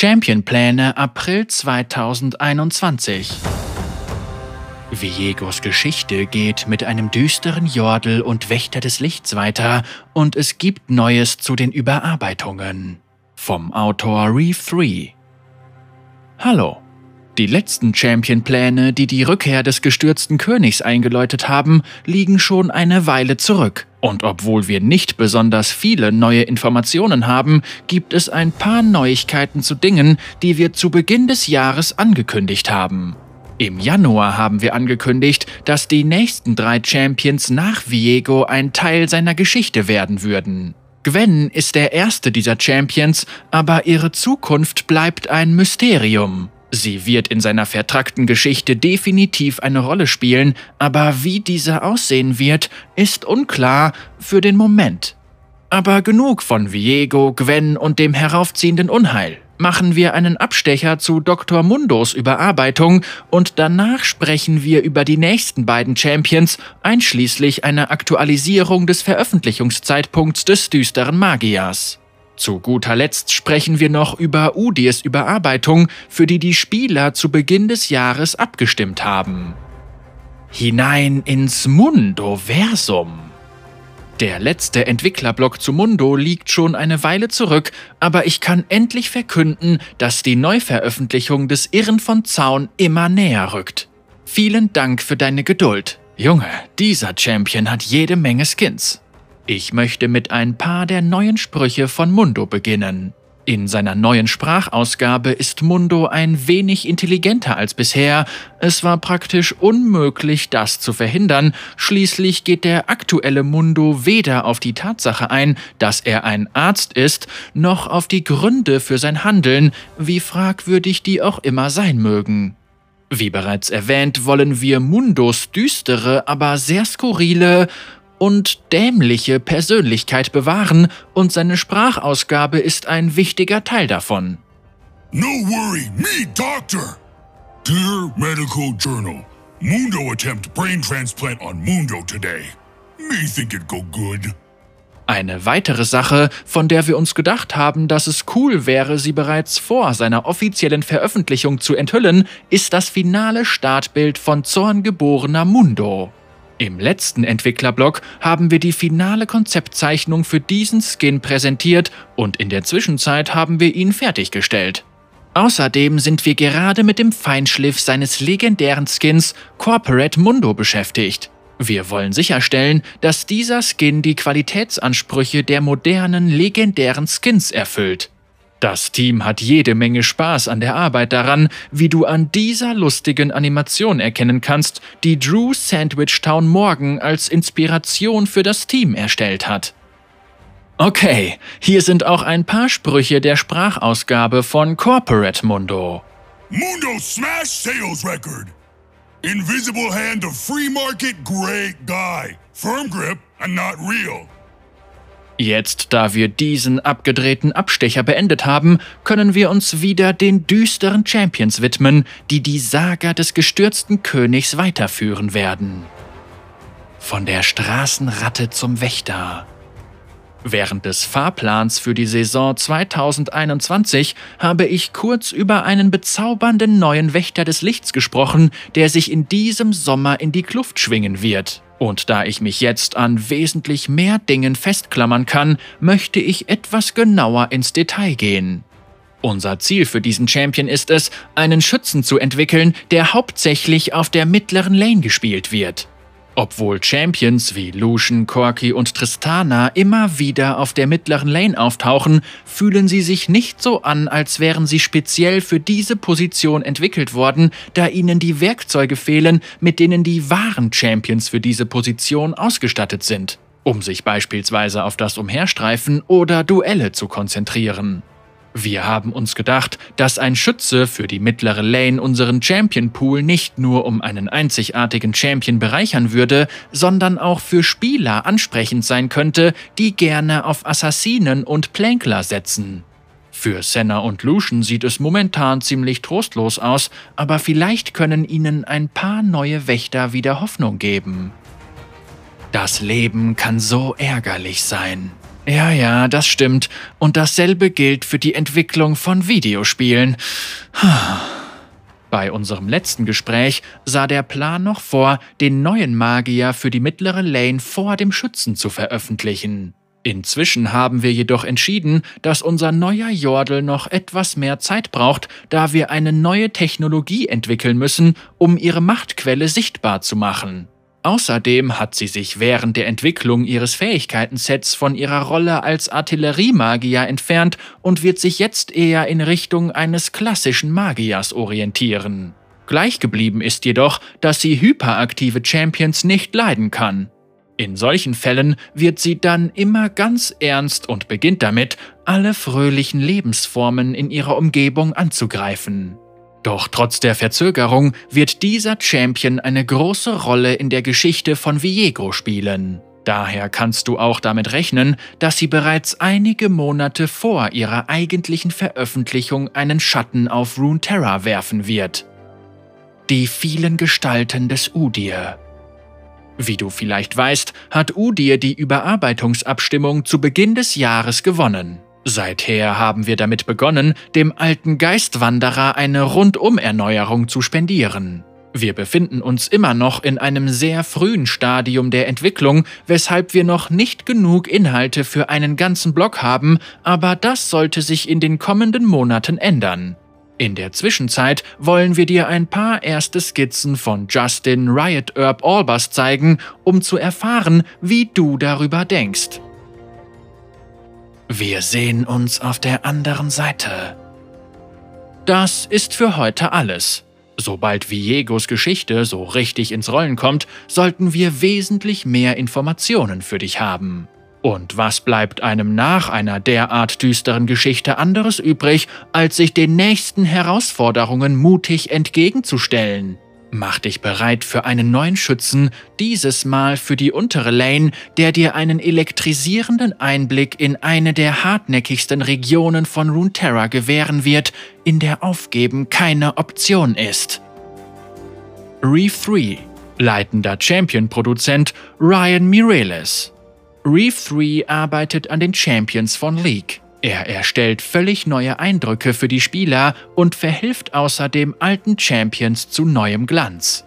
Championpläne April 2021 Viegos Geschichte geht mit einem düsteren Jordel und Wächter des Lichts weiter und es gibt Neues zu den Überarbeitungen. Vom Autor Reef 3 Hallo. Die letzten Champion-Pläne, die die Rückkehr des gestürzten Königs eingeläutet haben, liegen schon eine Weile zurück. Und obwohl wir nicht besonders viele neue Informationen haben, gibt es ein paar Neuigkeiten zu Dingen, die wir zu Beginn des Jahres angekündigt haben. Im Januar haben wir angekündigt, dass die nächsten drei Champions nach Viego ein Teil seiner Geschichte werden würden. Gwen ist der erste dieser Champions, aber ihre Zukunft bleibt ein Mysterium. Sie wird in seiner vertrackten Geschichte definitiv eine Rolle spielen, aber wie diese aussehen wird, ist unklar für den Moment. Aber genug von Viego, Gwen und dem heraufziehenden Unheil. Machen wir einen Abstecher zu Dr. Mundos Überarbeitung und danach sprechen wir über die nächsten beiden Champions, einschließlich einer Aktualisierung des Veröffentlichungszeitpunkts des düsteren Magiers. Zu guter Letzt sprechen wir noch über Udis Überarbeitung, für die die Spieler zu Beginn des Jahres abgestimmt haben. Hinein ins Mundoversum. Der letzte Entwicklerblock zu Mundo liegt schon eine Weile zurück, aber ich kann endlich verkünden, dass die Neuveröffentlichung des Irren von Zaun immer näher rückt. Vielen Dank für deine Geduld. Junge, dieser Champion hat jede Menge Skins. Ich möchte mit ein paar der neuen Sprüche von Mundo beginnen. In seiner neuen Sprachausgabe ist Mundo ein wenig intelligenter als bisher. Es war praktisch unmöglich, das zu verhindern. Schließlich geht der aktuelle Mundo weder auf die Tatsache ein, dass er ein Arzt ist, noch auf die Gründe für sein Handeln, wie fragwürdig die auch immer sein mögen. Wie bereits erwähnt, wollen wir Mundos düstere, aber sehr skurrile und dämliche Persönlichkeit bewahren und seine Sprachausgabe ist ein wichtiger Teil davon. No worry, me doctor. Dear Medical Journal, Mundo attempt brain transplant on Mundo today. Me think it go good. Eine weitere Sache, von der wir uns gedacht haben, dass es cool wäre, sie bereits vor seiner offiziellen Veröffentlichung zu enthüllen, ist das finale Startbild von Zorngeborener Mundo. Im letzten Entwicklerblock haben wir die finale Konzeptzeichnung für diesen Skin präsentiert und in der Zwischenzeit haben wir ihn fertiggestellt. Außerdem sind wir gerade mit dem Feinschliff seines legendären Skins Corporate Mundo beschäftigt. Wir wollen sicherstellen, dass dieser Skin die Qualitätsansprüche der modernen legendären Skins erfüllt. Das Team hat jede Menge Spaß an der Arbeit daran, wie du an dieser lustigen Animation erkennen kannst, die Drew Sandwich Town Morgan als Inspiration für das Team erstellt hat. Okay, hier sind auch ein paar Sprüche der Sprachausgabe von Corporate Mundo. Mundo smash sales record. Invisible hand of free market great guy. Firm grip and not real. Jetzt, da wir diesen abgedrehten Abstecher beendet haben, können wir uns wieder den düsteren Champions widmen, die die Saga des gestürzten Königs weiterführen werden. Von der Straßenratte zum Wächter. Während des Fahrplans für die Saison 2021 habe ich kurz über einen bezaubernden neuen Wächter des Lichts gesprochen, der sich in diesem Sommer in die Kluft schwingen wird. Und da ich mich jetzt an wesentlich mehr Dingen festklammern kann, möchte ich etwas genauer ins Detail gehen. Unser Ziel für diesen Champion ist es, einen Schützen zu entwickeln, der hauptsächlich auf der mittleren Lane gespielt wird. Obwohl Champions wie Lucian, Corky und Tristana immer wieder auf der mittleren Lane auftauchen, fühlen sie sich nicht so an, als wären sie speziell für diese Position entwickelt worden, da ihnen die Werkzeuge fehlen, mit denen die wahren Champions für diese Position ausgestattet sind, um sich beispielsweise auf das Umherstreifen oder Duelle zu konzentrieren. Wir haben uns gedacht, dass ein Schütze für die mittlere Lane unseren Champion Pool nicht nur um einen einzigartigen Champion bereichern würde, sondern auch für Spieler ansprechend sein könnte, die gerne auf Assassinen und Plänkler setzen. Für Senna und Lucian sieht es momentan ziemlich trostlos aus, aber vielleicht können ihnen ein paar neue Wächter wieder Hoffnung geben. Das Leben kann so ärgerlich sein. Ja, ja, das stimmt. Und dasselbe gilt für die Entwicklung von Videospielen. Bei unserem letzten Gespräch sah der Plan noch vor, den neuen Magier für die mittlere Lane vor dem Schützen zu veröffentlichen. Inzwischen haben wir jedoch entschieden, dass unser neuer Jordel noch etwas mehr Zeit braucht, da wir eine neue Technologie entwickeln müssen, um ihre Machtquelle sichtbar zu machen. Außerdem hat sie sich während der Entwicklung ihres Fähigkeitensets von ihrer Rolle als Artilleriemagier entfernt und wird sich jetzt eher in Richtung eines klassischen Magiers orientieren. Gleichgeblieben ist jedoch, dass sie hyperaktive Champions nicht leiden kann. In solchen Fällen wird sie dann immer ganz ernst und beginnt damit, alle fröhlichen Lebensformen in ihrer Umgebung anzugreifen. Doch trotz der Verzögerung wird dieser Champion eine große Rolle in der Geschichte von Viego spielen. Daher kannst du auch damit rechnen, dass sie bereits einige Monate vor ihrer eigentlichen Veröffentlichung einen Schatten auf Runeterra werfen wird. Die vielen Gestalten des Udir wie du vielleicht weißt, hat Udir die Überarbeitungsabstimmung zu Beginn des Jahres gewonnen. Seither haben wir damit begonnen, dem alten Geistwanderer eine Rundumerneuerung zu spendieren. Wir befinden uns immer noch in einem sehr frühen Stadium der Entwicklung, weshalb wir noch nicht genug Inhalte für einen ganzen Block haben, aber das sollte sich in den kommenden Monaten ändern. In der Zwischenzeit wollen wir dir ein paar erste Skizzen von Justin Riot Herb Albers zeigen, um zu erfahren, wie du darüber denkst. Wir sehen uns auf der anderen Seite. Das ist für heute alles. Sobald Viegos Geschichte so richtig ins Rollen kommt, sollten wir wesentlich mehr Informationen für dich haben. Und was bleibt einem nach einer derart düsteren Geschichte anderes übrig, als sich den nächsten Herausforderungen mutig entgegenzustellen? Mach dich bereit für einen neuen Schützen, dieses Mal für die untere Lane, der dir einen elektrisierenden Einblick in eine der hartnäckigsten Regionen von Runeterra gewähren wird, in der Aufgeben keine Option ist. Reef 3 Leitender Champion-Produzent Ryan Mireles Reef 3 arbeitet an den Champions von League. Er erstellt völlig neue Eindrücke für die Spieler und verhilft außerdem alten Champions zu neuem Glanz.